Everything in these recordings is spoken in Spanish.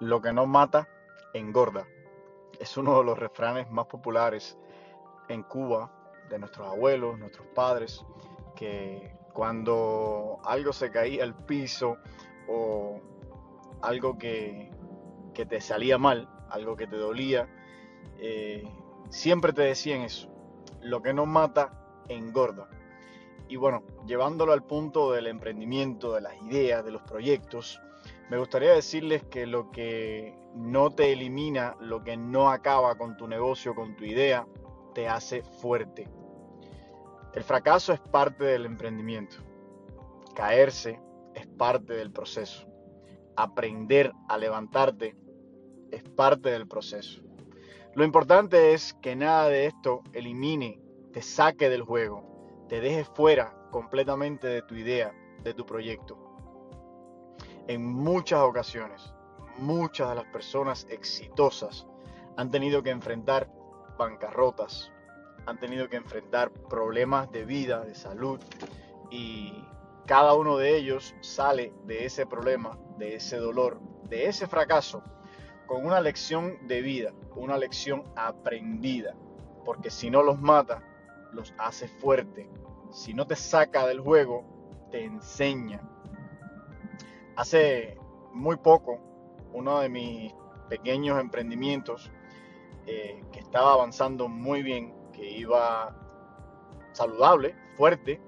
Lo que no mata, engorda. Es uno de los refranes más populares en Cuba de nuestros abuelos, nuestros padres, que cuando algo se caía al piso o algo que, te salía mal, algo que te dolía, eh, siempre te decían eso. Lo que no mata, engorda. Y bueno, llevándolo al punto del emprendimiento, de las ideas, de los proyectos, me gustaría decirles que lo que no te elimina, lo que no acaba con tu negocio, con tu idea, te hace fuerte. El fracaso es parte del emprendimiento. Caerse es parte del proceso. Aprender a levantarte es parte del proceso. Lo importante es que nada de esto elimine, te saque del juego, te deje fuera completamente de tu idea, de tu proyecto. En muchas ocasiones, muchas de las personas exitosas han tenido que enfrentar bancarrotas, han tenido que enfrentar problemas de vida, de salud y cada uno de ellos sale de ese problema, de ese dolor, de ese fracaso con una lección de vida, una lección aprendida, porque si no los mata, los hace fuerte, si no te saca del juego, te enseña, Hace muy poco, uno de mis pequeños emprendimientos eh, que estaba avanzando muy bien, que iba saludable, fuerte,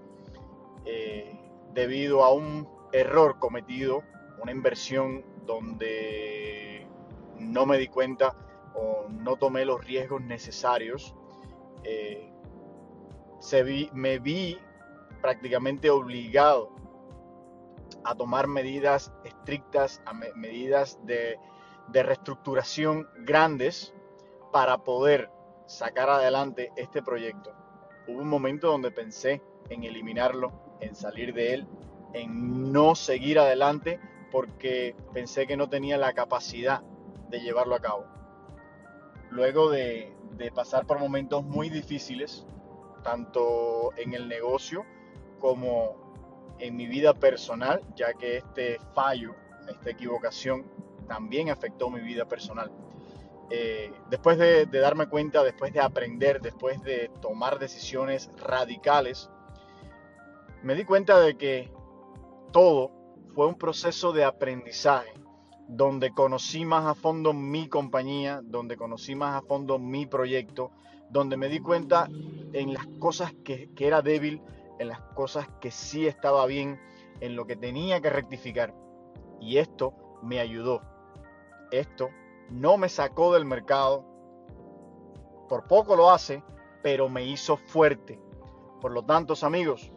eh, debido a un error cometido, una inversión donde no me di cuenta o no tomé los riesgos necesarios, eh, me vi prácticamente obligado a tomar medidas estrictas, a medidas de, reestructuración grandes para poder sacar adelante este proyecto. Hubo un momento donde pensé en eliminarlo, en salir de él, en no seguir adelante porque pensé que no tenía la capacidad de llevarlo a cabo. Luego de pasar por momentos muy difíciles, tanto en el negocio como en mi vida personal, ya que este fallo, esta equivocación, también afectó mi vida personal. Eh, después de, darme cuenta, después de aprender, después de tomar decisiones radicales, me di cuenta de que todo fue un proceso de aprendizaje, donde conocí más a fondo mi compañía, donde conocí más a fondo mi proyecto, donde me di cuenta en las cosas que, era débil, en las cosas que sí estaba bien, en lo que tenía que rectificar. Y esto me ayudó. Esto no me sacó del mercado. Por poco lo hace, pero me hizo fuerte. Por lo tanto, amigos,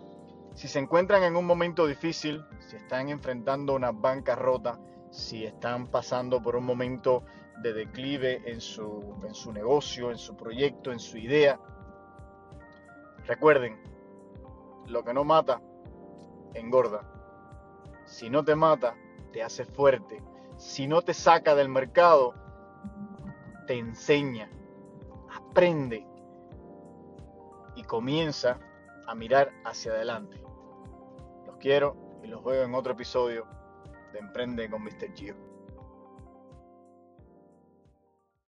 si se encuentran en un momento difícil, si están enfrentando una bancarrota, si están pasando por un momento de declive en su, en su negocio, en su proyecto, en su idea, recuerden, lo que no mata, engorda. Si no te mata, te hace fuerte. Si no te saca del mercado, te enseña. Aprende. Y comienza a mirar hacia adelante. Los quiero y los veo en otro episodio de Emprende con Mr. Gio.